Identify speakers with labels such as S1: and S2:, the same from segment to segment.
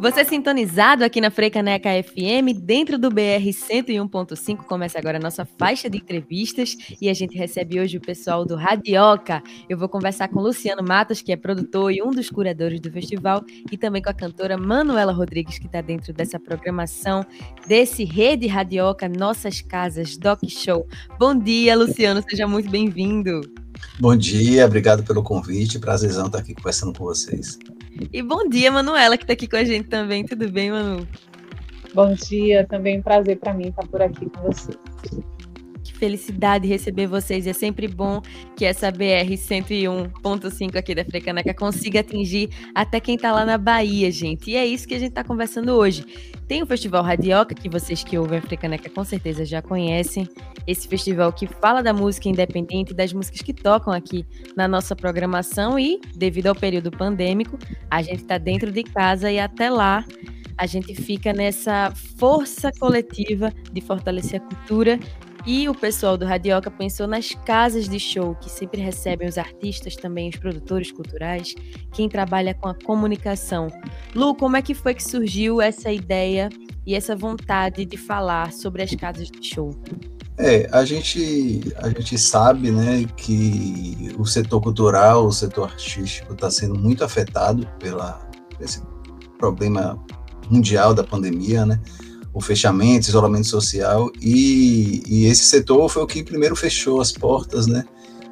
S1: Você sintonizado aqui na Freicaneca FM, dentro do BR 101.5, começa agora a nossa faixa de entrevistas e a gente recebe hoje o pessoal do Radioca. Eu vou conversar com Luciano Matos, que é produtor e um dos curadores do festival, e também com a cantora Manuela Rodrigues, que está dentro dessa programação desse Rede Radioca Nossas Casas Doc Show. Bom dia, Luciano, seja muito bem-vindo.
S2: Bom dia, obrigado pelo convite, prazerzão estar aqui conversando com vocês.
S1: E bom dia, Manuela, que está aqui com a gente também. Tudo bem, Manu?
S3: Bom dia, também um prazer para mim estar por aqui com você.
S1: Que felicidade receber vocês. É sempre bom que essa BR 101.5 aqui da Frecaneca consiga atingir até quem está lá na Bahia, gente. E é isso que a gente está conversando hoje. Tem o Festival Radioca, que vocês que ouvem a Frecaneca com certeza já conhecem. Esse festival que fala da música independente, das músicas que tocam aqui na nossa programação e, devido ao período pandêmico, a gente está dentro de casa e até lá a gente fica nessa força coletiva de fortalecer a cultura e o pessoal do Radioca pensou nas casas de show, que sempre recebem os artistas, também os produtores culturais, quem trabalha com a comunicação. Lu, como é que foi que surgiu essa ideia e essa vontade de falar sobre as casas de show?
S2: É, a gente, a gente sabe né, que o setor cultural, o setor artístico está sendo muito afetado pela esse problema mundial da pandemia, né? O fechamento, isolamento social, e, e, esse setor foi o que primeiro fechou as portas, né?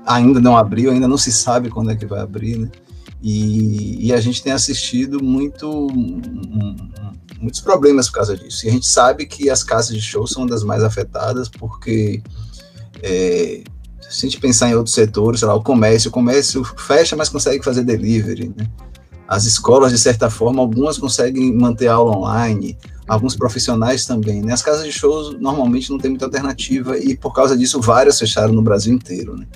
S2: Ainda não abriu, ainda não se sabe quando é que vai abrir, né? E, e a gente tem assistido muito, muitos problemas por causa disso. E a gente sabe que as casas de show são das mais afetadas, porque é, se a gente pensar em outros setores, sei lá, o comércio, o comércio fecha, mas consegue fazer delivery, né? As escolas, de certa forma, algumas conseguem manter aula online, alguns profissionais também. Né? As casas de shows normalmente não tem muita alternativa e por causa disso várias fecharam no Brasil inteiro. Né?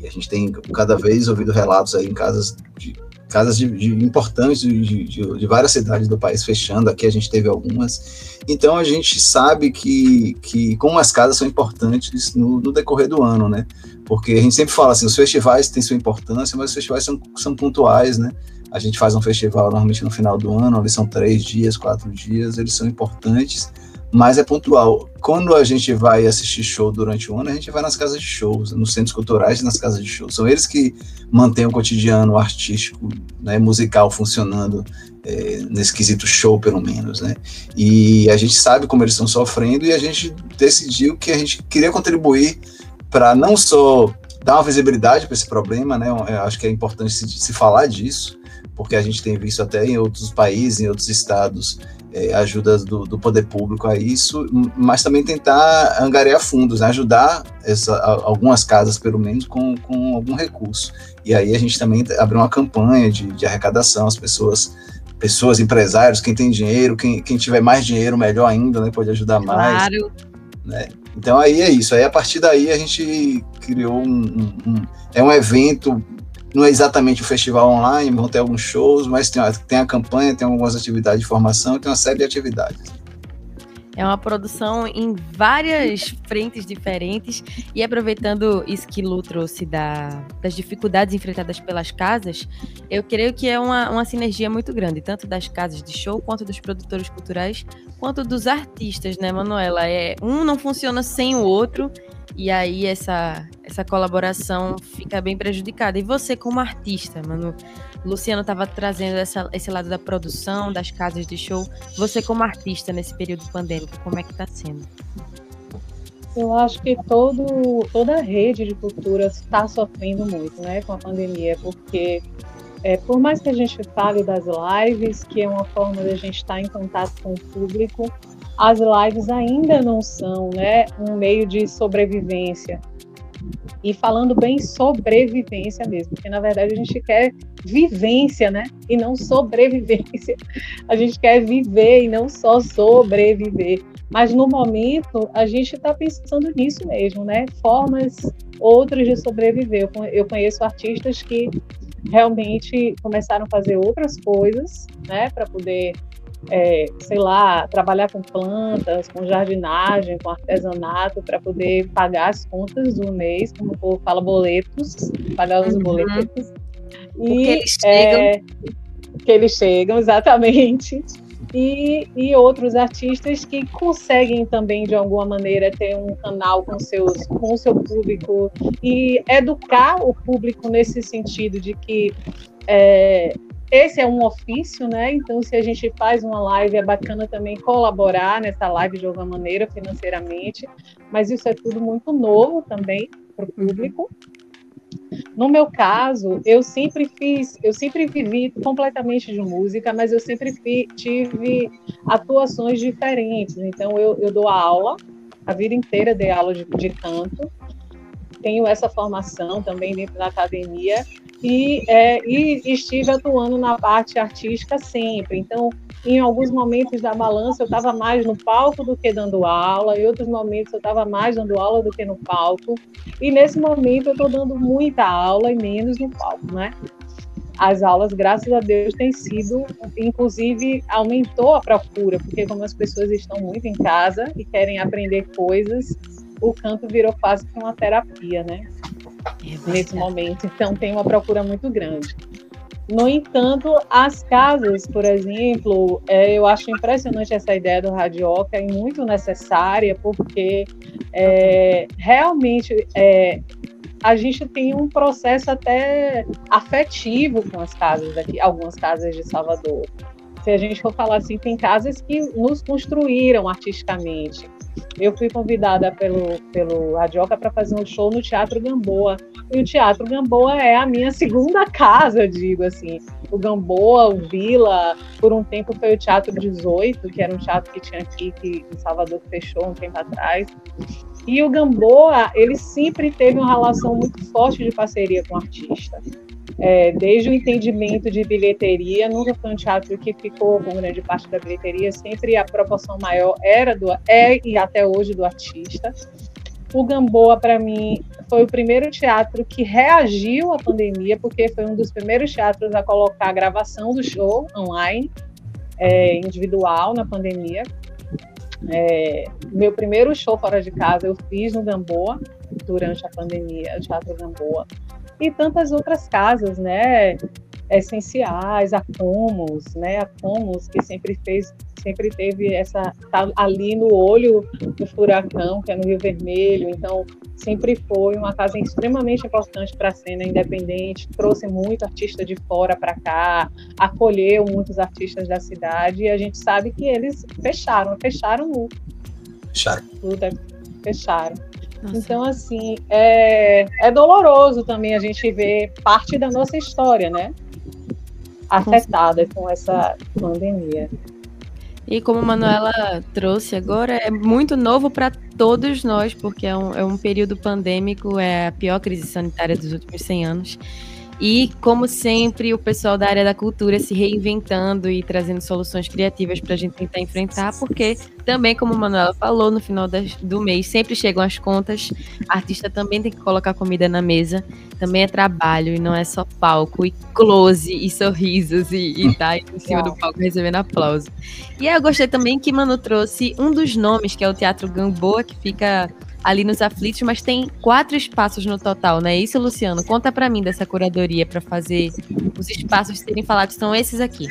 S2: E a gente tem cada vez ouvido relatos aí em casas de casas de, de importantes de, de, de, várias cidades do país fechando. Aqui a gente teve algumas. Então a gente sabe que, que como as casas são importantes no, no, decorrer do ano, né? Porque a gente sempre fala assim, os festivais têm sua importância, mas os festivais são, são pontuais, né? A gente faz um festival normalmente no final do ano, eles são três dias, quatro dias, eles são importantes, mas é pontual. Quando a gente vai assistir show durante o ano, a gente vai nas casas de shows, nos centros culturais e nas casas de shows. São eles que mantêm o cotidiano artístico, né, musical funcionando é, nesse quesito show, pelo menos, né? E a gente sabe como eles estão sofrendo e a gente decidiu que a gente queria contribuir para não só dar uma visibilidade para esse problema, né? Eu acho que é importante se, se falar disso, porque a gente tem visto até em outros países, em outros estados, é, ajudas do, do, poder público a isso, mas também tentar angariar fundos, né, ajudar essa, algumas casas, pelo menos, com, com algum recurso. E aí a gente também abriu uma campanha de, de arrecadação, as pessoas pessoas, empresários, quem tem dinheiro, quem, quem tiver mais dinheiro, melhor ainda, né, pode ajudar mais. Claro. Né? Então aí é isso. Aí a partir daí a gente criou um, um, um é um evento não é exatamente um festival online, vão ter alguns shows, mas tem, tem a campanha, tem algumas atividades de formação, tem uma série de atividades.
S1: É uma produção em várias frentes diferentes e aproveitando isso que Lu trouxe da, das dificuldades enfrentadas pelas casas, eu creio que é uma, uma sinergia muito grande, tanto das casas de show, quanto dos produtores culturais, quanto dos artistas, né, Manuela? É, um não funciona sem o outro e aí essa, essa colaboração fica bem prejudicada. E você, como artista, mano, Luciano estava trazendo essa, esse lado da produção, das casas de show. Você, como artista nesse período pandêmico, como é que está sendo?
S3: Eu acho que todo, toda a rede de cultura está sofrendo muito né, com a pandemia, porque é, por mais que a gente fale das lives, que é uma forma de a gente estar em contato com o público, as lives ainda não são né, um meio de sobrevivência. E falando bem sobrevivência mesmo, porque na verdade a gente quer vivência, né? E não sobrevivência. A gente quer viver e não só sobreviver. Mas no momento a gente está pensando nisso mesmo, né? Formas outras de sobreviver. Eu conheço artistas que realmente começaram a fazer outras coisas, né, para poder é, sei lá, trabalhar com plantas, com jardinagem, com artesanato, para poder pagar as contas do mês, como o povo fala, boletos, pagar os uhum. boletos.
S1: E, eles chegam... É,
S3: que eles chegam, exatamente. E, e, outros artistas que conseguem também de alguma maneira ter um canal com seus com seu público e educar o público nesse sentido de que é, esse é um ofício, né? Então, se a gente faz uma live, é bacana também colaborar nessa live de alguma maneira financeiramente, mas isso é tudo muito novo também para o público. No meu caso, eu sempre fiz, eu sempre vivi completamente de música, mas eu sempre fi, tive atuações diferentes. Então, eu, eu dou aula, a vida inteira dei aula de, de canto, tenho essa formação também dentro da academia e, é, e estive atuando na parte artística sempre. Então, em alguns momentos da balança, eu estava mais no palco do que dando aula, em outros momentos, eu estava mais dando aula do que no palco. E nesse momento, eu estou dando muita aula e menos no palco, né? As aulas, graças a Deus, têm sido, inclusive, aumentou a procura, porque como as pessoas estão muito em casa e querem aprender coisas, o canto virou quase que uma terapia, né? É nesse momento. Então tem uma procura muito grande. No entanto, as casas, por exemplo, é, eu acho impressionante essa ideia do radioca e muito necessária, porque é, realmente é, a gente tem um processo até afetivo com as casas aqui, algumas casas de Salvador. Se a gente for falar assim, tem casas que nos construíram artisticamente. Eu fui convidada pelo, pelo Radioca para fazer um show no Teatro Gamboa. E o Teatro Gamboa é a minha segunda casa, digo assim. O Gamboa, o Vila, por um tempo foi o Teatro 18, que era um teatro que tinha aqui, que em Salvador fechou um tempo atrás. E o Gamboa, ele sempre teve uma relação muito forte de parceria com o artista é, desde o entendimento de bilheteria, nunca foi um teatro que ficou com grande parte da bilheteria, sempre a proporção maior era do é e até hoje do artista. O Gamboa, para mim, foi o primeiro teatro que reagiu à pandemia, porque foi um dos primeiros teatros a colocar a gravação do show online, é, individual, na pandemia. É, meu primeiro show fora de casa eu fiz no Gamboa, durante a pandemia, o Teatro Gamboa e tantas outras casas, né? Essenciais, a Comos, né? A Comos que sempre fez, sempre teve essa tá ali no olho do furacão, que é no Rio Vermelho. Então sempre foi uma casa extremamente importante para a cena independente. Trouxe muito artista de fora para cá, acolheu muitos artistas da cidade e a gente sabe que eles fecharam, fecharam o
S2: fecharam.
S3: Tudo, é, fecharam. Nossa. Então, assim, é, é doloroso também a gente ver parte da nossa história, né? Afetada com essa pandemia.
S1: E como a Manuela trouxe agora, é muito novo para todos nós, porque é um, é um período pandêmico, é a pior crise sanitária dos últimos 100 anos. E, como sempre, o pessoal da área da cultura se reinventando e trazendo soluções criativas para a gente tentar enfrentar, porque também, como a Manuela falou, no final das, do mês sempre chegam as contas, a artista também tem que colocar comida na mesa, também é trabalho e não é só palco e close e sorrisos e, e tá em cima do palco recebendo aplauso. E aí eu gostei também que Manu trouxe um dos nomes, que é o Teatro Gamboa, que fica ali nos aflitos, mas tem quatro espaços no total, não é isso, Luciano? Conta para mim dessa curadoria para fazer os espaços serem falados são esses aqui.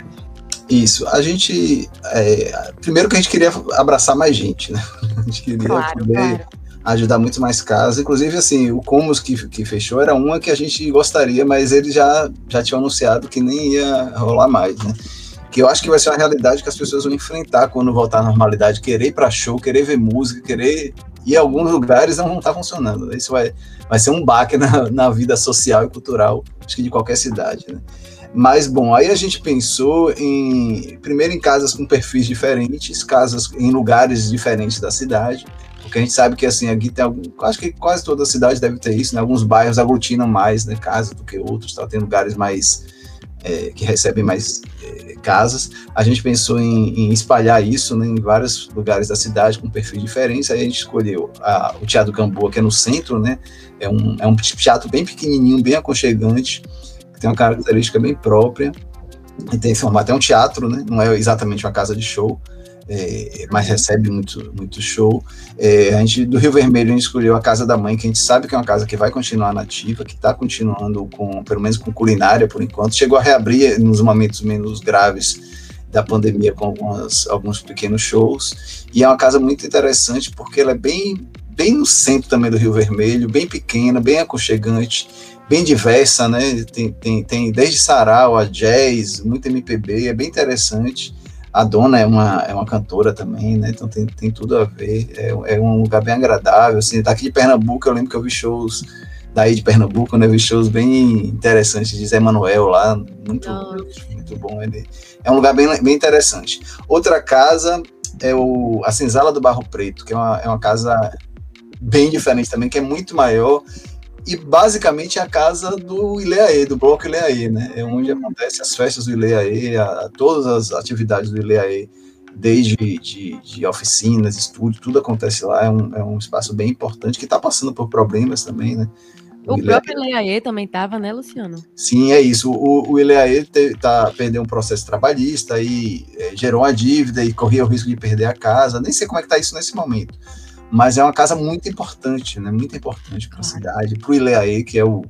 S2: Isso, a gente. É, primeiro que a gente queria abraçar mais gente, né? A gente queria claro, poder claro. ajudar muito mais casas. Inclusive, assim, o Comos que, que fechou era uma que a gente gostaria, mas eles já, já tinham anunciado que nem ia rolar mais, né? Que eu acho que vai ser uma realidade que as pessoas vão enfrentar quando voltar à normalidade, querer ir para show, querer ver música, querer e alguns lugares não estar funcionando. Isso vai, vai ser um baque na, na vida social e cultural, acho que de qualquer cidade, né? Mas, bom, aí a gente pensou em, primeiro em casas com perfis diferentes, casas em lugares diferentes da cidade, porque a gente sabe que, assim, aqui tem algum, acho que quase toda cidade deve ter isso, né? Alguns bairros aglutinam mais, né, casas do que outros, tá? Tem lugares mais, é, que recebem mais é, casas. A gente pensou em, em espalhar isso né, em vários lugares da cidade com perfis diferentes. Aí a gente escolheu a, o Teatro Gamboa, que é no centro, né? É um, é um teatro bem pequenininho, bem aconchegante, que tem uma característica bem própria. E tem formato, é um teatro, né? Não é exatamente uma casa de show. É, mas recebe muito, muito show. É, a gente, do Rio Vermelho, a gente escolheu a Casa da Mãe, que a gente sabe que é uma casa que vai continuar nativa, que está continuando com, pelo menos com culinária por enquanto. Chegou a reabrir nos momentos menos graves da pandemia com algumas, alguns pequenos shows. E é uma casa muito interessante porque ela é bem, bem no centro também do Rio Vermelho, bem pequena, bem aconchegante, bem diversa, né? Tem, tem, tem desde sarau a jazz, muito MPB, é bem interessante. A dona é uma, é uma cantora também, né? Então tem, tem tudo a ver. É, é um lugar bem agradável. Assim, daqui de Pernambuco, eu lembro que eu vi shows daí de Pernambuco, né? Eu vi shows bem interessantes de Zé Manuel lá, muito, muito bom. Ele, é um lugar bem, bem interessante. Outra casa é o, a Senzala do Barro Preto, que é uma, é uma casa bem diferente também, que é muito maior e basicamente é a casa do Ileaê, do bloco Ileaê, né? É onde acontecem as festas do Ileaê, a, todas as atividades do Ileaê, desde de, de, oficinas, estúdio, tudo acontece lá. É um, é um espaço bem importante que está passando por problemas também, né?
S1: O, o próprio Ileaê também estava, né, Luciano?
S2: Sim, é isso. O, o Ileaê te, tá, perdeu um processo trabalhista e é, gerou uma dívida e corria o risco de perder a casa. Nem sei como é que está isso nesse momento mas é uma casa muito importante, né? Muito importante para a cidade, para o Ileaê, que é o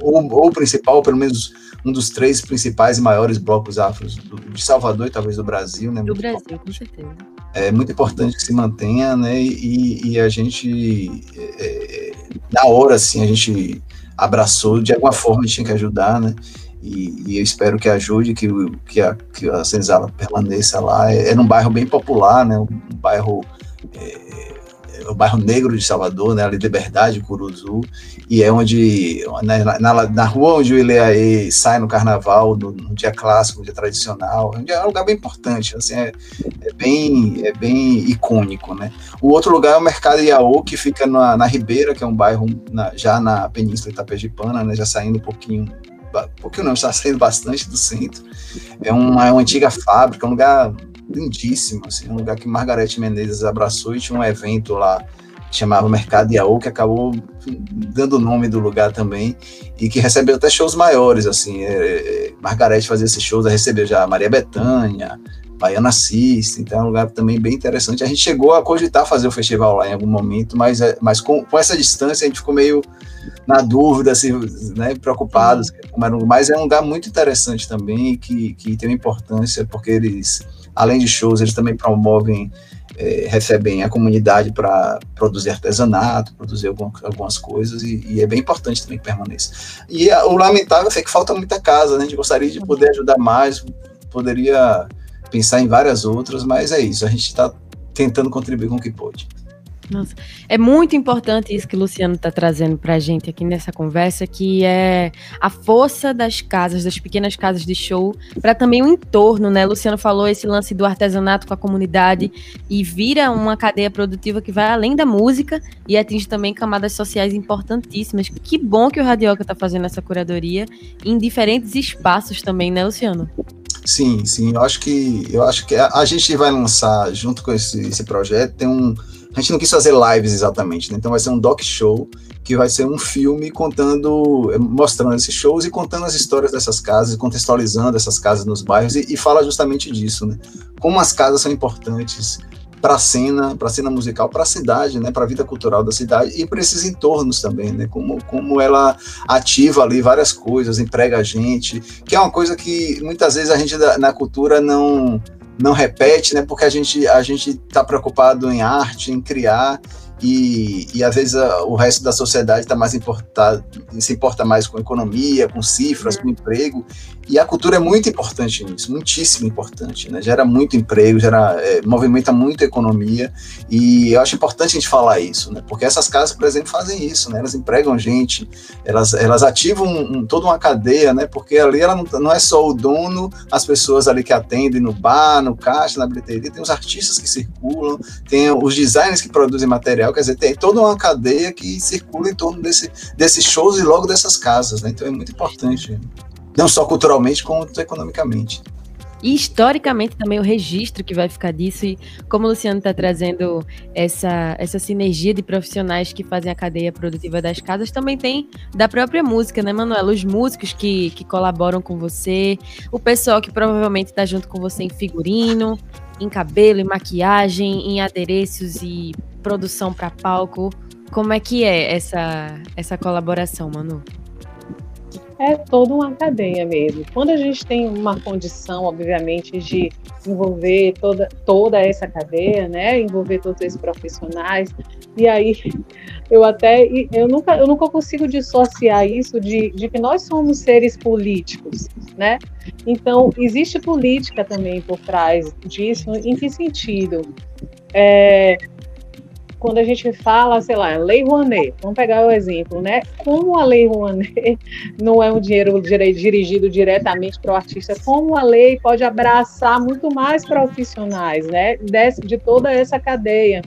S2: ou, ou principal, pelo menos um dos três principais e maiores blocos afros do, de Salvador e talvez do Brasil, né?
S1: Do muito Brasil, importante. com certeza.
S2: É muito importante que se mantenha, né? E, e a gente, é, na hora, assim, a gente abraçou, de alguma forma a gente tinha que ajudar, né? E, e, eu espero que ajude, que, que, a, que a Senzala permaneça lá. É, é num bairro bem popular, né? Um bairro é, é o bairro negro de Salvador, né, ali Liberdade, Curuzu, e é onde, na, na, na, rua onde o Ileaê sai no carnaval, no, no, dia clássico, no dia tradicional, é um lugar bem importante, assim, é, é, bem, é bem icônico, né. O outro lugar é o Mercado Iaô, que fica na, na Ribeira, que é um bairro na, já na Península Itapejipana, né, já saindo um pouquinho pouquinho não, está saindo bastante do centro. É uma, é uma antiga fábrica, um lugar lindíssimo, assim, um lugar que Margarete Menezes abraçou e tinha um evento lá que chamava Mercado Iaú, que acabou dando o nome do lugar também, e que recebeu até shows maiores, assim, é, é, Margarete fazia esses shows, recebeu já Maria Bethânia, Baiana Assiste, então é um lugar também bem interessante. A gente chegou a cogitar fazer o festival lá em algum momento, mas, é, mas com, com essa distância a gente ficou meio na dúvida, assim, né, preocupados, mas é um lugar muito interessante também, que, que tem uma importância, porque eles além de shows, eles também promovem, é, recebem a comunidade para produzir artesanato, produzir algum, algumas coisas, e, e, é bem importante também que permaneça. E a, o lamentável é que falta muita casa, né? A gente gostaria de poder ajudar mais, poderia pensar em várias outras, mas é isso, a gente está tentando contribuir com o que pode.
S1: Nossa, é muito importante isso que o Luciano está trazendo para a gente aqui nessa conversa, que é a força das casas, das pequenas casas de show, para também o entorno, né? Luciano falou esse lance do artesanato com a comunidade e vira uma cadeia produtiva que vai além da música e atinge também camadas sociais importantíssimas. Que bom que o Radioca está fazendo essa curadoria em diferentes espaços também, né, Luciano?
S2: Sim, sim. Eu acho que eu acho que a, a gente vai lançar junto com esse, esse projeto tem um a gente não quis fazer lives exatamente, né? Então vai ser um doc show que vai ser um filme contando, mostrando esses shows e contando as histórias dessas casas, contextualizando essas casas nos bairros e, e fala justamente disso, né? Como as casas são importantes para a cena, para a cena musical, para a cidade, né, para a vida cultural da cidade e para esses entornos também, né, como, como ela ativa ali várias coisas, emprega a gente, que é uma coisa que muitas vezes a gente na cultura não não repete, né? Porque a gente a gente está preocupado em arte, em criar e, e às vezes a, o resto da sociedade está mais importado, se importa mais com economia, com cifras, com emprego e a cultura é muito importante nisso, muitíssimo importante, né? Gera muito emprego, gera, é, movimenta muito a economia, e eu acho importante a gente falar isso, né? Porque essas casas, por exemplo, fazem isso, né? Elas empregam gente, elas, elas ativam um, toda uma cadeia, né? Porque ali ela não, não é só o dono, as pessoas ali que atendem no bar, no caixa, na bilheteria, tem os artistas que circulam, tem os designers que produzem material, quer dizer, tem toda uma cadeia que circula em torno desse, desses shows e logo dessas casas, né? Então é muito importante não só culturalmente, quanto economicamente.
S1: e historicamente também o registro que vai ficar disso e como o Luciano está trazendo essa, essa sinergia de profissionais que fazem a cadeia produtiva das casas, também tem da própria música, né, Manuela? Os músicos que, que colaboram com você, o pessoal que provavelmente está junto com você em figurino, em cabelo, em maquiagem, em adereços e produção para palco. Como é que é essa, essa colaboração, Manu?
S3: é toda uma cadeia mesmo. Quando a gente tem uma condição, obviamente, de envolver toda, toda essa cadeia, né, envolver todos esses profissionais, e aí eu até eu nunca eu nunca consigo dissociar isso de, de que nós somos seres políticos, né? Então existe política também por trás disso. Em que sentido? É, quando a gente fala, sei lá, Lei Rouanet, vamos pegar o exemplo, né? Como a Lei Rouanet não é um dinheiro dirigido diretamente para o artista, como a lei pode abraçar muito mais profissionais, né? De, de toda essa cadeia.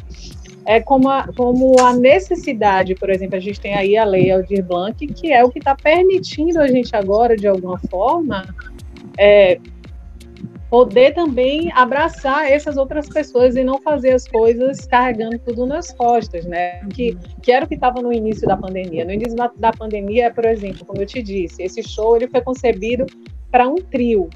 S3: É como a, como a necessidade, por exemplo, a gente tem aí a Lei Aldir Blanc, que é o que está permitindo a gente agora, de alguma forma, é, poder também abraçar essas outras pessoas e não fazer as coisas carregando tudo nas costas, né? Que, que era o que estava no início da pandemia. No início da pandemia, por exemplo, como eu te disse, esse show ele foi concebido para um trio,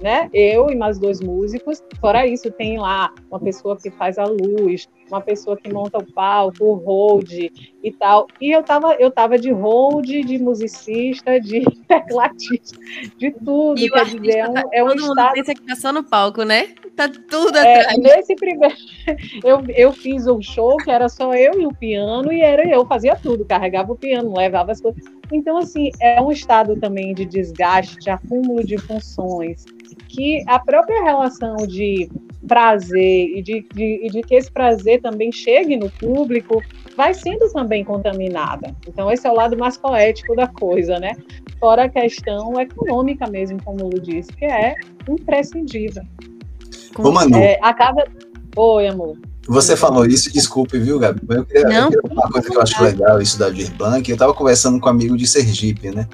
S3: né? Eu e mais dois músicos. Fora isso, tem lá uma pessoa que faz a luz, uma pessoa que monta o palco, o hold e tal. E eu tava, eu tava de hold, de musicista, de teclatista, de tudo.
S1: E quer dizer, é um, tá, é um todo estado... pensa que tá só no palco, né? Tá tudo
S3: é, atrás. Nesse primeiro, eu, eu fiz um show que era só eu e o piano, e era eu, fazia tudo, carregava o piano, levava as coisas. Então, assim, é um estado também de desgaste, de acúmulo de funções, que a própria relação de prazer e de, de, e de que esse prazer também chegue no público vai sendo também contaminada. Então, esse é o lado mais poético da coisa, né? Fora a questão econômica mesmo, como o Lu disse, que é imprescindível.
S2: Ô, Manu.
S3: É, a casa. Oi, amor.
S2: Você falou isso, desculpe, viu, Gabi? Eu queria, não, eu queria uma coisa que eu acho legal, isso da Dir Blanc. Eu estava conversando com um amigo de Sergipe, né?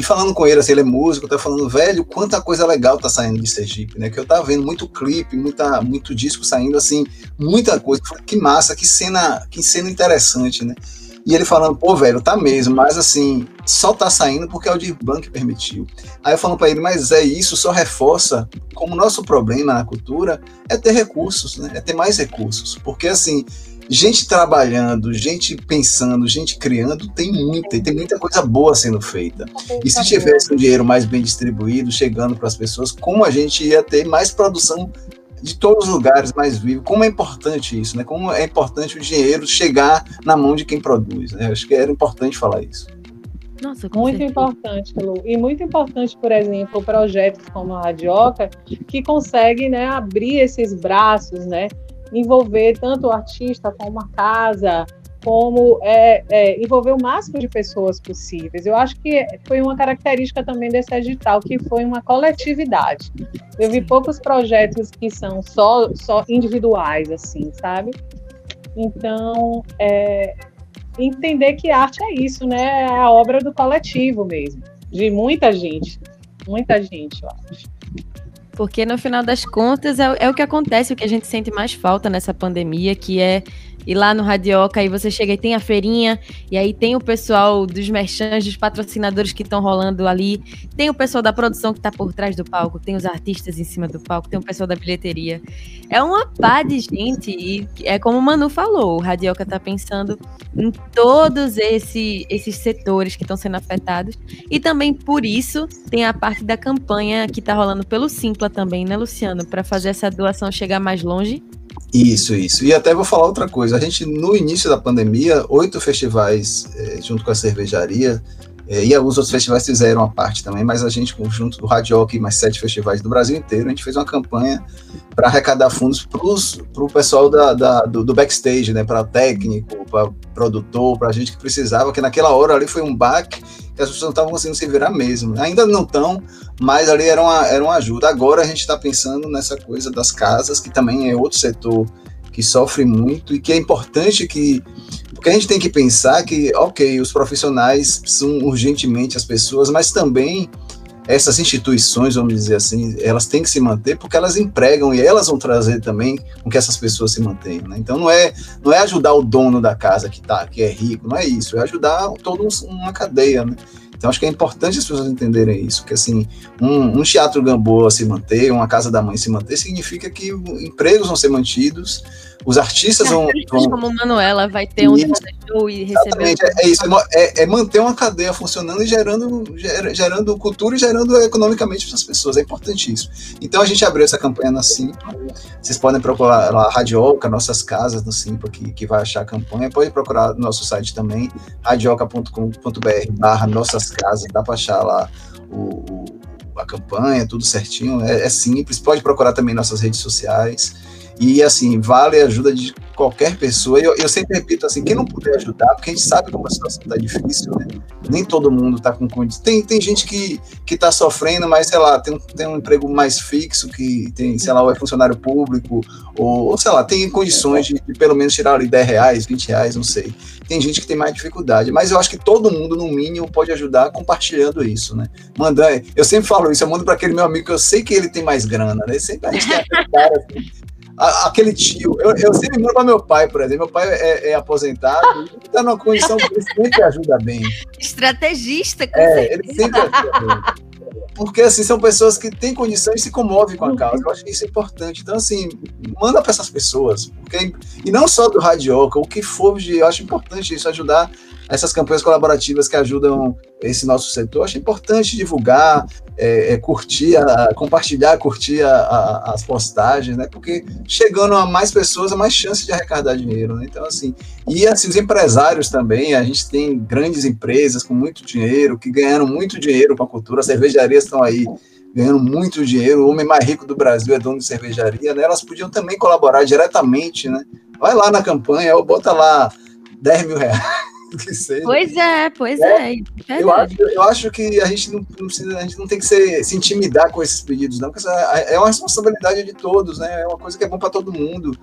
S2: E falando com ele, assim, ele é músico, tá falando, velho, quanta coisa legal tá saindo de Sergipe, né? Que eu tava vendo muito clipe, muita, muito disco saindo, assim, muita coisa. Que massa, que cena, que cena interessante, né? E ele falando, pô, velho, tá mesmo, mas assim, só tá saindo porque é o Dir Blanc permitiu. Aí eu falando para ele, mas é isso, só reforça como nosso problema na cultura é ter recursos, né? É ter mais recursos. Porque assim, gente trabalhando, gente pensando, gente criando, tem muita, e tem muita coisa boa sendo feita. E se tivesse um dinheiro mais bem distribuído, chegando para as pessoas, como a gente ia ter mais produção de todos os lugares mais vivos. Como é importante isso, né? Como é importante o dinheiro chegar na mão de quem produz. Né? Acho que era importante falar isso.
S3: Nossa, muito certeza. importante, Lu. E muito importante, por exemplo, projetos como a Radioca, que conseguem né, abrir esses braços, né? Envolver tanto o artista como a casa, como é, é, envolver o máximo de pessoas possíveis. Eu acho que foi uma característica também desse edital, que foi uma coletividade. Eu vi poucos projetos que são só, só individuais, assim, sabe? Então, é, entender que arte é isso, né? É a obra do coletivo mesmo, de muita gente, muita gente, eu acho.
S1: Porque no final das contas é, é, o que acontece, o que a gente sente mais falta nessa pandemia, que é ir lá no Radioca, aí você chega e tem a feirinha, e aí tem o pessoal dos merchants, dos patrocinadores que estão rolando ali, tem o pessoal da produção que está por trás do palco, tem os artistas em cima do palco, tem o pessoal da bilheteria. É uma pá de gente, e é como o Manu falou, o Radioca está pensando em todos esse, esses setores que estão sendo afetados, e também por isso tem a parte da campanha que está rolando pelo Simpla também, né, Luciano, para fazer essa doação chegar mais longe.
S2: Isso, isso. E até vou falar outra coisa. A gente, no início da pandemia, oito festivais, é, junto com a cervejaria, é, e alguns outros festivais fizeram a parte também, mas a gente, junto do Radioc e mais sete festivais do Brasil inteiro, a gente fez uma campanha para arrecadar fundos para o pessoal da, da do, do, backstage, né? Para técnico, para produtor, para gente que precisava, que naquela hora ali foi um baque que as pessoas não estavam conseguindo se virar mesmo. Ainda não estão, mas ali era uma, era uma ajuda. Agora a gente está pensando nessa coisa das casas, que também é outro setor que sofre muito e que é importante que porque a gente tem que pensar que, ok, os profissionais são urgentemente as pessoas, mas também essas instituições, vamos dizer assim, elas têm que se manter porque elas empregam e elas vão trazer também com que essas pessoas se mantenham. Né? Então não é, não é ajudar o dono da casa que, tá, que é rico, não é isso, é ajudar toda uma cadeia. Né? Então acho que é importante as pessoas entenderem isso, que assim, um, um teatro Gamboa se manter, uma casa da mãe se manter, significa que empregos vão ser mantidos, os artistas vão, vão.
S1: Como Manuela vai ter um show e receber.
S2: É, é, isso, é, é, manter uma cadeia funcionando e gerando, gerando cultura e gerando economicamente para as pessoas. É importantíssimo. Então a gente abriu essa campanha na Simpla. Vocês podem procurar lá Radioca, nossas casas no Simpla, que, que vai achar a campanha. Pode procurar no nosso site também, radioca.com.br barra nossas casas. Dá para achar lá o, o, a campanha, tudo certinho. É, é simples. Pode procurar também nossas redes sociais. E assim, vale a ajuda de qualquer pessoa. Eu, eu sempre repito assim, quem não puder ajudar, porque a gente sabe como a situação está difícil, né? Nem todo mundo está com condições. Tem, tem gente que está sofrendo, mas sei lá, tem, tem um emprego mais fixo, que tem, sei lá, ou é funcionário público, ou, ou sei lá, tem condições de, de, pelo menos tirar ali 10 reais, 20 reais, não sei. Tem gente que tem mais dificuldade, mas eu acho que todo mundo, no mínimo, pode ajudar compartilhando isso, né? Mandando, eu sempre falo isso, eu mando para aquele meu amigo que eu sei que ele tem mais grana, né? Sempre a gente tem cara assim, aquele tio. Eu, eu sempre mando para meu pai, por exemplo. Meu pai é, é aposentado, está numa condição que ele sempre ajuda bem.
S1: Estrategista,
S2: com é, certeza. ele sempre ajuda bem. Porque, assim, são pessoas que têm condições e se comovem com a causa. Eu acho que isso é importante. Então, assim, manda para essas pessoas. Porque, e não só do Radioca, o que for de. Eu acho importante isso, ajudar essas campanhas colaborativas que ajudam esse nosso setor. Acho importante divulgar, é, é, curtir, a, compartilhar, curtir a, a, as postagens, né? Porque chegando a mais pessoas, há mais chance de arrecadar dinheiro, né? Então, assim, e assim, os empresários também, a gente tem grandes empresas com muito dinheiro, que ganharam muito dinheiro com a cultura, as cervejarias estão aí ganhando muito dinheiro, o homem mais rico do Brasil é dono de cervejaria, né? Elas podiam também colaborar diretamente, né? Vai lá na campanha, ou bota lá 10 mil reais
S1: que seja. Pois é, pois é.
S2: é. Eu, acho, eu acho que a gente não, não, precisa, a gente não tem que ser, se intimidar com esses pedidos, não, porque é uma responsabilidade de todos, né? É uma coisa que é bom para todo mundo.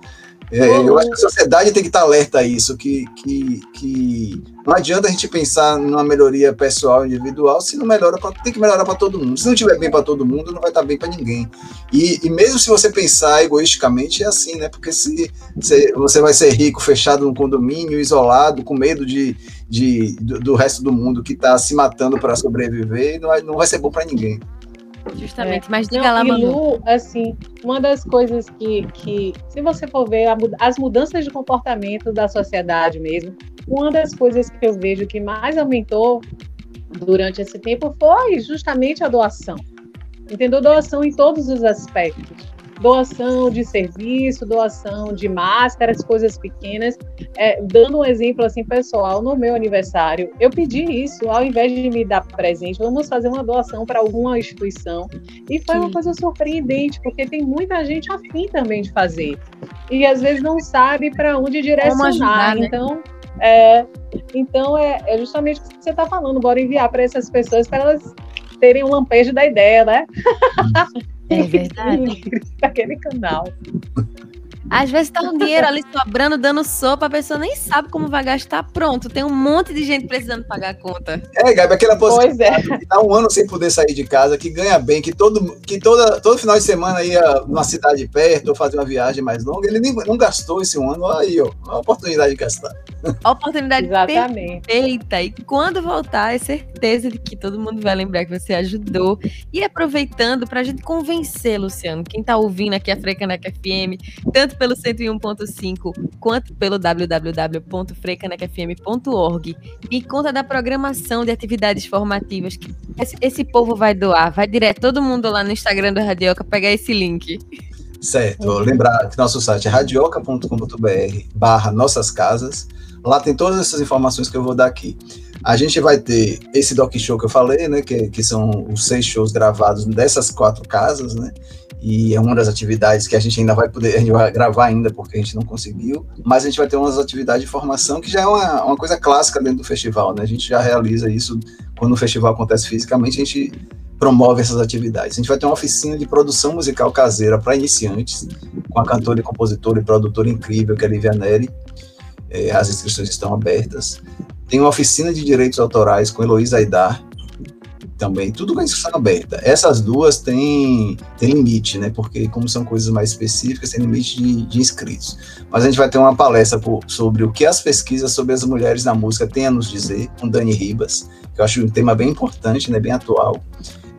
S2: É, eu acho que a sociedade tem que estar alerta a isso, que, que, que não adianta a gente pensar numa melhoria pessoal, individual, se não melhora, pra, tem que melhorar para todo mundo. Se não tiver bem para todo mundo, não vai estar bem para ninguém. E, e, mesmo se você pensar egoisticamente, é assim, né? Porque se, se você vai ser rico, fechado num condomínio, isolado, com medo de, de, do, do resto do mundo que está se matando para sobreviver, não vai, não vai ser bom para ninguém.
S1: Justamente, é. mas diga Não, lá, Manu. Lu,
S3: assim, uma das coisas que, que se você for ver a, as mudanças de comportamento da sociedade mesmo, uma das coisas que eu vejo que mais aumentou durante esse tempo foi justamente a doação. Entendeu? Doação em todos os aspectos doação de serviço, doação de máscaras, coisas pequenas. É, dando um exemplo assim pessoal, no meu aniversário, eu pedi isso, ao invés de me dar presente, vamos fazer uma doação para alguma instituição. E foi Sim. uma coisa surpreendente, porque tem muita gente afim também de fazer. E às vezes não sabe para onde direcionar. Ajudar, né? Então, é, então é, é justamente o que você está falando, bora enviar para essas pessoas para elas terem um lampejo da ideia, né?
S1: É verdade.
S3: Aquele canal.
S1: Às vezes tá um dinheiro ali sobrando, dando sopa, a pessoa nem sabe como vai gastar. Pronto, tem um monte de gente precisando pagar a conta.
S2: É, Gabi, aquela posição é. que tá um ano sem poder sair de casa, que ganha bem, que todo, que toda, todo final de semana ia numa cidade perto ou fazer uma viagem mais longa, ele nem, não gastou esse um ano. Aí, ó, uma oportunidade de gastar.
S1: A oportunidade Exatamente. perfeita. E quando voltar, é certeza de que todo mundo vai lembrar que você ajudou. E aproveitando para a gente convencer, Luciano, quem tá ouvindo aqui a Frecaneca FM, tanto pelo 101.5 quanto pelo www.freicanecfm.org. Me conta da programação de atividades formativas que esse, esse povo vai doar. Vai direto todo mundo lá no Instagram do Radioca pegar esse link.
S2: Certo. Lembrar que nosso site é radioca.com.br barra nossas casas. Lá tem todas essas informações que eu vou dar aqui. A gente vai ter esse doc show que eu falei, né? Que, que são os seis shows gravados dessas quatro casas, né? e é uma das atividades que a gente ainda vai poder, a gente vai gravar ainda porque a gente não conseguiu, mas a gente vai ter umas atividades de formação que já é uma, uma coisa clássica dentro do festival, né? A gente já realiza isso quando o festival acontece fisicamente, a gente promove essas atividades. A gente vai ter uma oficina de produção musical caseira para iniciantes, com a cantora e compositora e produtora incrível que é a Lívia Neri. É, as inscrições estão abertas. Tem uma oficina de direitos autorais com Heloísa Aidar, também, tudo com inscrição aberta. Essas duas têm, têm limite, né? Porque como são coisas mais específicas, tem limite de, de inscritos. Mas a gente vai ter uma palestra por, sobre o que as pesquisas sobre as mulheres na música têm a nos dizer, com Dani Ribas, que eu acho um tema bem importante, né? Bem atual.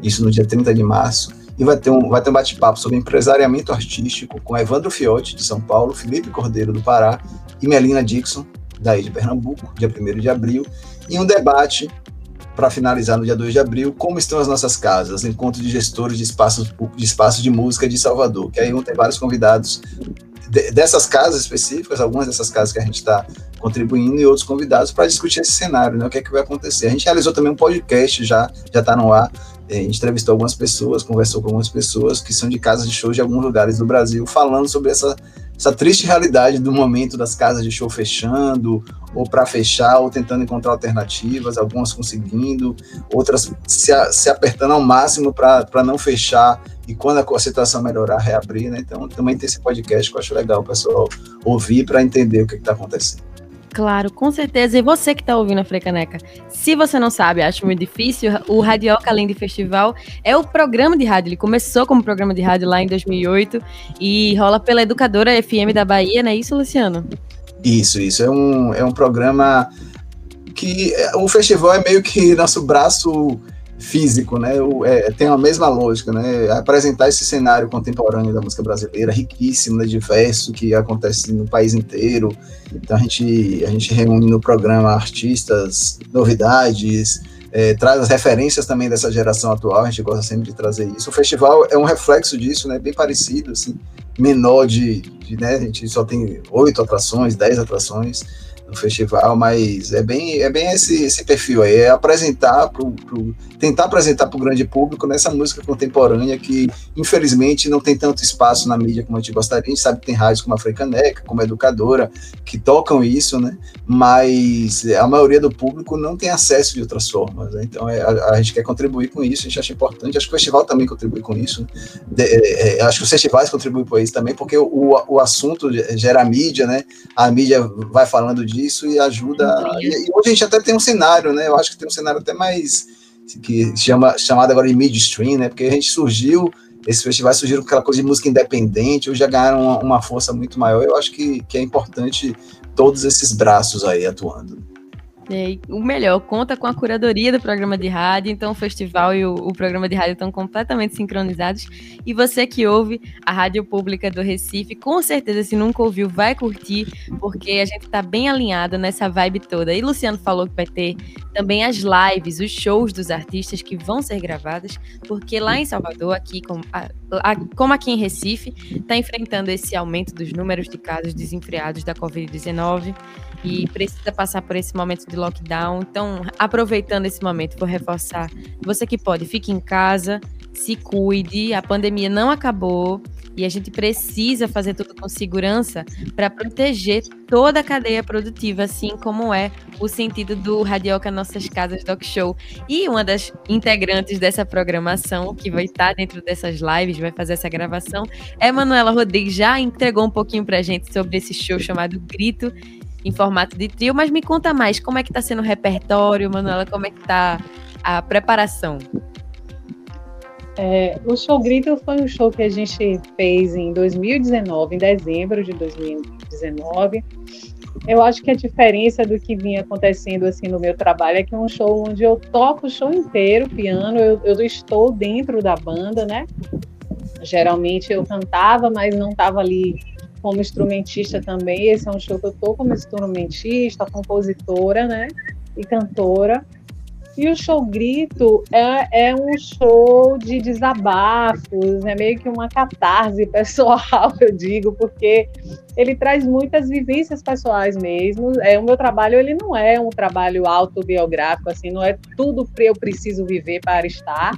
S2: Isso no dia 30 de março. E vai ter um, vai ter um bate-papo sobre empresariamento artístico com Evandro Fiotti, de São Paulo, Felipe Cordeiro, do Pará, e Melina Dixon, daí de Pernambuco, dia 1 de abril, e um debate para finalizar no dia 2 de abril, como estão as nossas casas, encontro de gestores de espaços de, espaços de música de Salvador, que aí vão ter vários convidados de, dessas casas específicas, algumas dessas casas que a gente está contribuindo e outros convidados para discutir esse cenário, né, o que é que vai acontecer. A gente realizou também um podcast, já já está no ar, a gente entrevistou algumas pessoas, conversou com algumas pessoas que são de casas de shows de alguns lugares do Brasil, falando sobre essa essa triste realidade do momento das casas de show fechando, ou para fechar, ou tentando encontrar alternativas, algumas conseguindo, outras se, se apertando ao máximo para não fechar e quando a situação melhorar, reabrir, né? Então também tem esse podcast que eu acho legal o pessoal ouvir para entender o que está acontecendo.
S1: Claro, com certeza. E você que está ouvindo a Frecaneca, se você não sabe, acho muito difícil, o Radioca Além de Festival é o programa de rádio. Ele começou como programa de rádio lá em 2008 e rola pela Educadora FM da Bahia, não é isso, Luciano?
S2: Isso, isso. É um, é um programa que é, o festival é meio que nosso braço físico, né? É, tem a mesma lógica, né? Apresentar esse cenário contemporâneo da música brasileira, riquíssimo, né? diverso, que acontece no país inteiro. Então a gente, a gente reúne no programa artistas, novidades, é, traz as referências também dessa geração atual, a gente gosta sempre de trazer isso. O festival é um reflexo disso, né? Bem parecido, assim, menor de, de né? A gente só tem oito atrações, dez atrações no festival, mas é bem, é bem esse, esse perfil aí, é apresentar pro, pro tentar apresentar para o grande público nessa música contemporânea que infelizmente não tem tanto espaço na mídia como a gente gostaria. A gente sabe que tem rádios como a Frecaneca, como a Educadora, que tocam isso, né? Mas a maioria do público não tem acesso de outras formas. Né? Então é, a, a, gente quer contribuir com isso, a gente acha importante. Acho que o festival também contribui com isso. De, é, é, acho que os festivais contribuem com isso também, porque o, o assunto gera mídia, né? A mídia vai falando de disso e ajuda. E, e, hoje a gente até tem um cenário, né? Eu acho que tem um cenário até mais que chama chamado agora de midstream, né? Porque a gente surgiu, esses festivais surgiram com aquela coisa de música independente, hoje já ganharam uma, uma força muito maior. Eu acho que, que é importante todos esses braços aí atuando.
S1: O melhor, conta com a curadoria do programa de rádio, então o festival e o, o, programa de rádio estão completamente sincronizados. E você que ouve a Rádio Pública do Recife, com certeza, se nunca ouviu, vai curtir, porque a gente está bem alinhado nessa vibe toda. E Luciano falou que vai ter também as lives, os shows dos artistas que vão ser gravadas, porque lá em Salvador, aqui como, a, a, como aqui em Recife, está enfrentando esse aumento dos números de casos desenfreados da Covid-19 e precisa passar por esse momento de lockdown. Então, aproveitando esse momento, vou reforçar: você que pode, fique em casa, se cuide, a pandemia não acabou e a gente precisa fazer tudo com segurança para proteger toda a cadeia produtiva, assim como é o sentido do Radioca Nossas Casas Doc Show. E uma das integrantes dessa programação, que vai estar dentro dessas lives, vai fazer essa gravação, é Manuela Rodrigues, já entregou um pouquinho para a gente sobre esse show chamado Grito em formato de trio, mas me conta mais, como é que está sendo o repertório, Manuela, como é que está a preparação?
S3: É, o Show Grito foi um show que a gente fez em 2019, em dezembro de 2019. Eu acho que a diferença do que vinha acontecendo assim no meu trabalho é que é um show onde eu toco o show inteiro, piano, eu, eu estou dentro da banda, né? Geralmente eu cantava, mas não estava ali como instrumentista também. Esse é um show que eu tô como instrumentista, compositora, né? E cantora. E o show Grito é, é um show de desabafos, é meio que uma catarse pessoal, eu digo, porque ele traz muitas vivências pessoais mesmo. É, o meu trabalho ele não é um trabalho autobiográfico, assim, não é tudo que eu preciso viver para estar.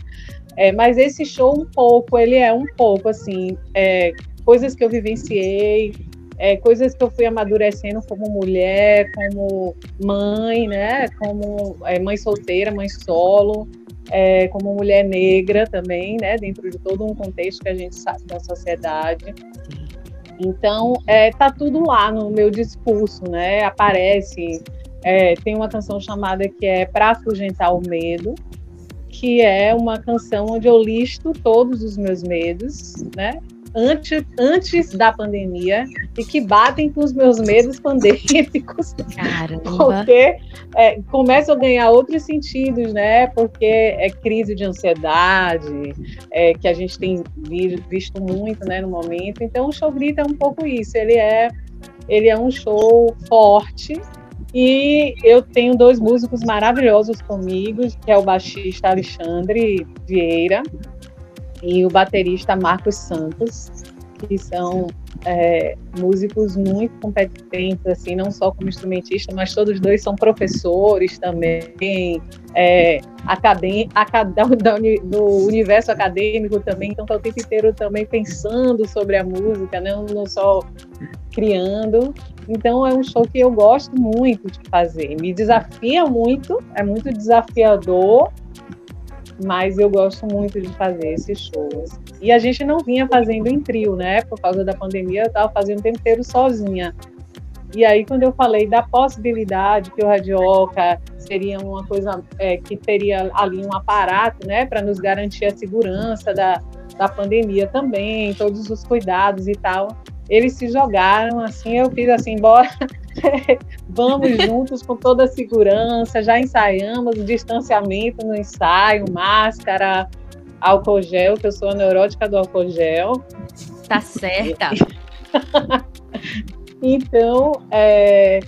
S3: É, mas esse show um pouco, ele é um pouco assim, é, coisas que eu vivenciei, é, coisas que eu fui amadurecendo como mulher, como mãe, né? Como é, mãe solteira, mãe solo, é, como mulher negra também, né? Dentro de todo um contexto que a gente sabe da sociedade. Então, é, tá tudo lá no meu discurso, né? Aparece. É, tem uma canção chamada que é Para Afugentar o Medo, que é uma canção onde eu listo todos os meus medos, né? Antes, antes da pandemia e que batem com os meus medos pandêmicos.
S1: Caramba.
S3: Porque é, começam a ganhar outros sentidos, né? Porque é crise de ansiedade, é, que a gente tem visto muito né, no momento. Então, o show grita é um pouco isso. Ele é, ele é um show forte, e eu tenho dois músicos maravilhosos comigo, que é o baixista Alexandre Vieira e o baterista Marcos Santos, que são é, músicos muito competentes, assim, não só como instrumentista, mas todos dois são professores também, é, academ, acad, do universo acadêmico também, então estão o tempo inteiro também pensando sobre a música, não, não só criando. Então é um show que eu gosto muito de fazer. Me desafia muito, é muito desafiador, mas eu gosto muito de fazer esses shows. E a gente não vinha fazendo em trio, né? Por causa da pandemia, eu estava fazendo o tempo inteiro sozinha. E aí, quando eu falei da possibilidade que o Radioca seria uma coisa é, que teria ali um aparato, né, para nos garantir a segurança da, da pandemia também, todos os cuidados e tal, eles se jogaram assim, eu fiz assim, bora, vamos juntos com toda a segurança, já ensaiamos o distanciamento no ensaio, máscara, álcool gel, que eu sou a neurótica do álcool gel.
S1: Tá certa.
S3: então, é,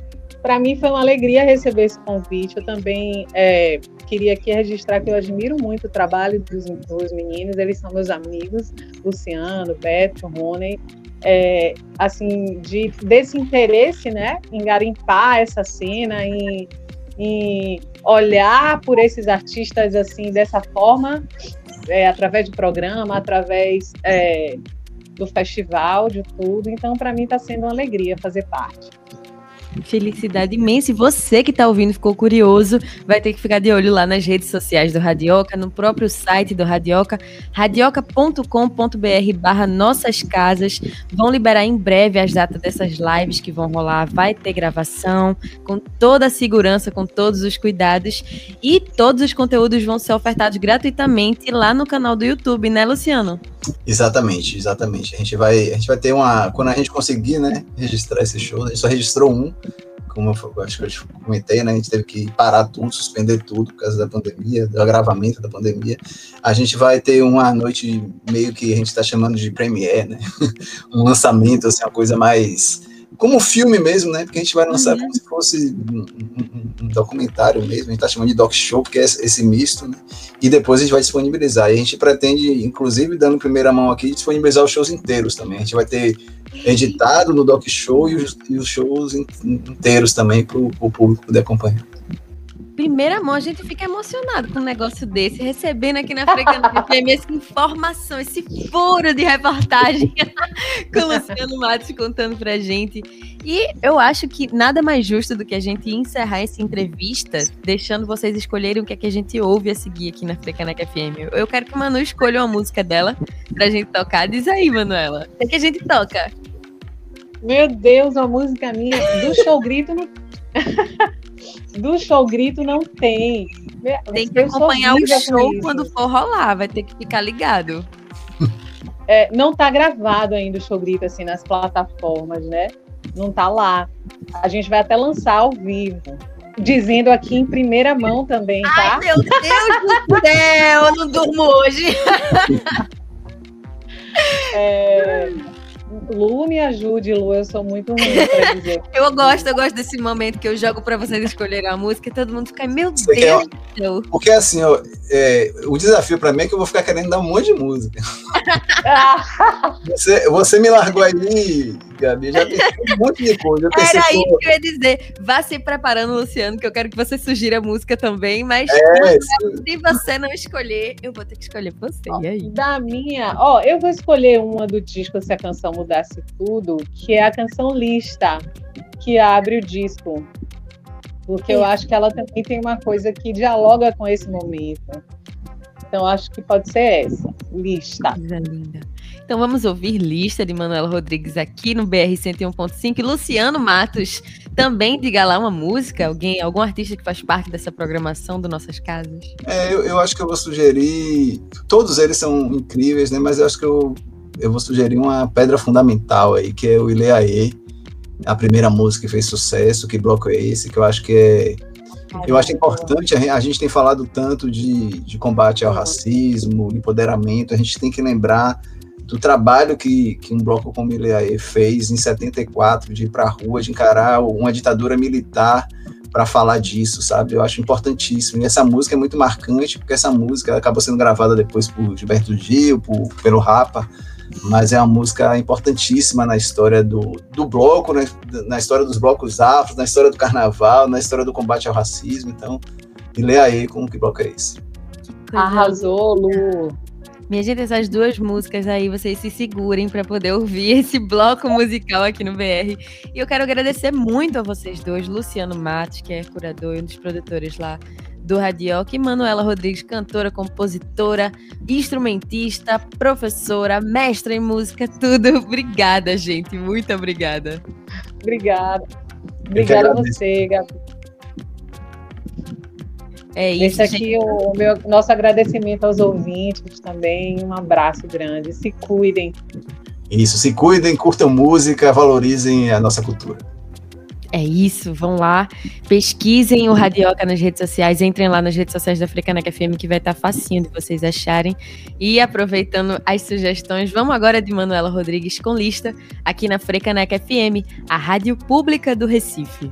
S3: para mim foi uma alegria receber esse convite. Eu também é, queria aqui registrar que eu admiro muito o trabalho dos, dos meninos, eles são meus amigos, Luciano, Beto, Rony é, assim, de, desse interesse, né, em garimpar essa cena, em, em olhar por esses artistas assim dessa forma, é, através do programa, através é, do festival, de tudo. Então, para mim, está sendo uma alegria fazer parte.
S1: Felicidade imensa. E você que está ouvindo ficou curioso, vai ter que ficar de olho lá nas redes sociais do Radioca, no próprio site do Radioca, radioca.com.br barra nossas casas. Vão liberar em breve as datas dessas lives que vão rolar. Vai ter gravação com toda a segurança, com todos os cuidados. E todos os conteúdos vão ser ofertados gratuitamente lá no canal do YouTube, né, Luciano?
S2: Exatamente, exatamente. A gente vai, a gente vai ter uma. Quando a gente conseguir, né, registrar esse show, a gente só registrou um, como eu acho que eu comentei, né, a gente teve que parar tudo, suspender tudo por causa da pandemia, do agravamento da pandemia. A gente vai ter uma noite meio que a gente está chamando de premiere, né, um lançamento, assim, uma coisa mais como filme mesmo, né? Porque a gente vai lançar uhum. como se fosse um, um, um, documentário mesmo, a gente tá chamando de doc show, porque é esse misto, né? E depois a gente vai disponibilizar. E a gente pretende, inclusive, dando primeira mão aqui, disponibilizar os shows inteiros também. A gente vai ter editado no doc show e os, e os shows inteiros também para o público poder acompanhar
S1: primeira mão a gente fica emocionado com um negócio desse, recebendo aqui na Frequência essa informação, esse furo de reportagem com o Luciano Matos contando pra gente. E eu acho que nada mais justo do que a gente encerrar essa entrevista deixando vocês escolherem o que é que a gente ouve a seguir aqui na Frecaneca FM. Eu quero que a Manu escolha uma música dela pra gente tocar. Diz aí, Manuela. O que, é que a gente toca?
S3: Meu Deus, a música minha do show grito no... do show grito não tem.
S1: Tem que acompanhar o show quando for rolar, vai ter que ficar ligado.
S3: É, não tá gravado ainda o show grito assim nas plataformas, né? Não tá lá. A gente vai até lançar ao vivo. Dizendo aqui em primeira mão também, tá?
S1: Ai, meu Deus do céu, eu não durmo hoje.
S3: É, Lu, me ajude, Lu, eu sou muito ruim pra dizer.
S1: eu gosto, eu gosto desse momento que eu jogo pra vocês escolherem a música e todo mundo fica, meu Você Deus do céu.
S2: Porque assim, ó, é, o desafio pra mim é que eu vou ficar querendo dar um monte de música. você, você me largou aí, Gabi, já tem um monte de coisa.
S1: Era isso que eu ia dizer. Vá se preparando, Luciano, que eu quero que você sugira a música também, mas é, se você não escolher, eu vou ter que escolher você. e aí?
S3: Da minha, ó, eu vou escolher uma do disco Se a Canção Mudasse Tudo, que é a canção Lista, que abre o disco. Porque eu acho que ela também tem uma coisa que dialoga com esse momento. Então acho que pode ser essa, lista.
S1: Coisa linda. Então vamos ouvir lista de Manuela Rodrigues aqui no BR 101.5 e Luciano Matos também diga lá uma música, alguém, algum artista que faz parte dessa programação do Nossas Casas.
S2: É, eu, eu acho que eu vou sugerir, todos eles são incríveis, né? Mas eu acho que eu, eu vou sugerir uma pedra fundamental aí, que é o Ileaê, a primeira música que fez sucesso, que bloco é esse, que eu acho que é eu acho importante, a gente tem falado tanto de, de combate ao racismo, empoderamento, a gente tem que lembrar do trabalho que, que um bloco como o Ileaê fez em 74, de ir para a rua, de encarar uma ditadura militar para falar disso, sabe? Eu acho importantíssimo. E essa música é muito marcante, porque essa música acabou sendo gravada depois por Gilberto Gil, por, pelo Rapa, mas é uma música importantíssima na história do, do bloco, né? na história dos blocos afros, na história do carnaval, na história do combate ao racismo. Então, e lê aí como que bloco é esse.
S3: Arrasou, Lu.
S1: Minha gente, essas duas músicas aí, vocês se segurem para poder ouvir esse bloco musical aqui no BR. E eu quero agradecer muito a vocês dois, Luciano Matos, que é curador e um dos produtores lá do Radioc, e Manuela Rodrigues, cantora, compositora, instrumentista, professora, mestra em música, tudo. Obrigada, gente. Muito obrigada.
S3: Obrigada. Obrigada a você, Gabi. É isso. Esse aqui é o meu, nosso agradecimento aos ouvintes também. Um abraço grande. Se cuidem.
S2: Isso, se cuidem, curtam música, valorizem a nossa cultura.
S1: É isso, vão lá, pesquisem o Radioca nas redes sociais, entrem lá nas redes sociais da Frecaneca FM que vai estar facinho de vocês acharem. E aproveitando as sugestões, vamos agora de Manuela Rodrigues com lista aqui na Frecaneca FM, a rádio pública do Recife.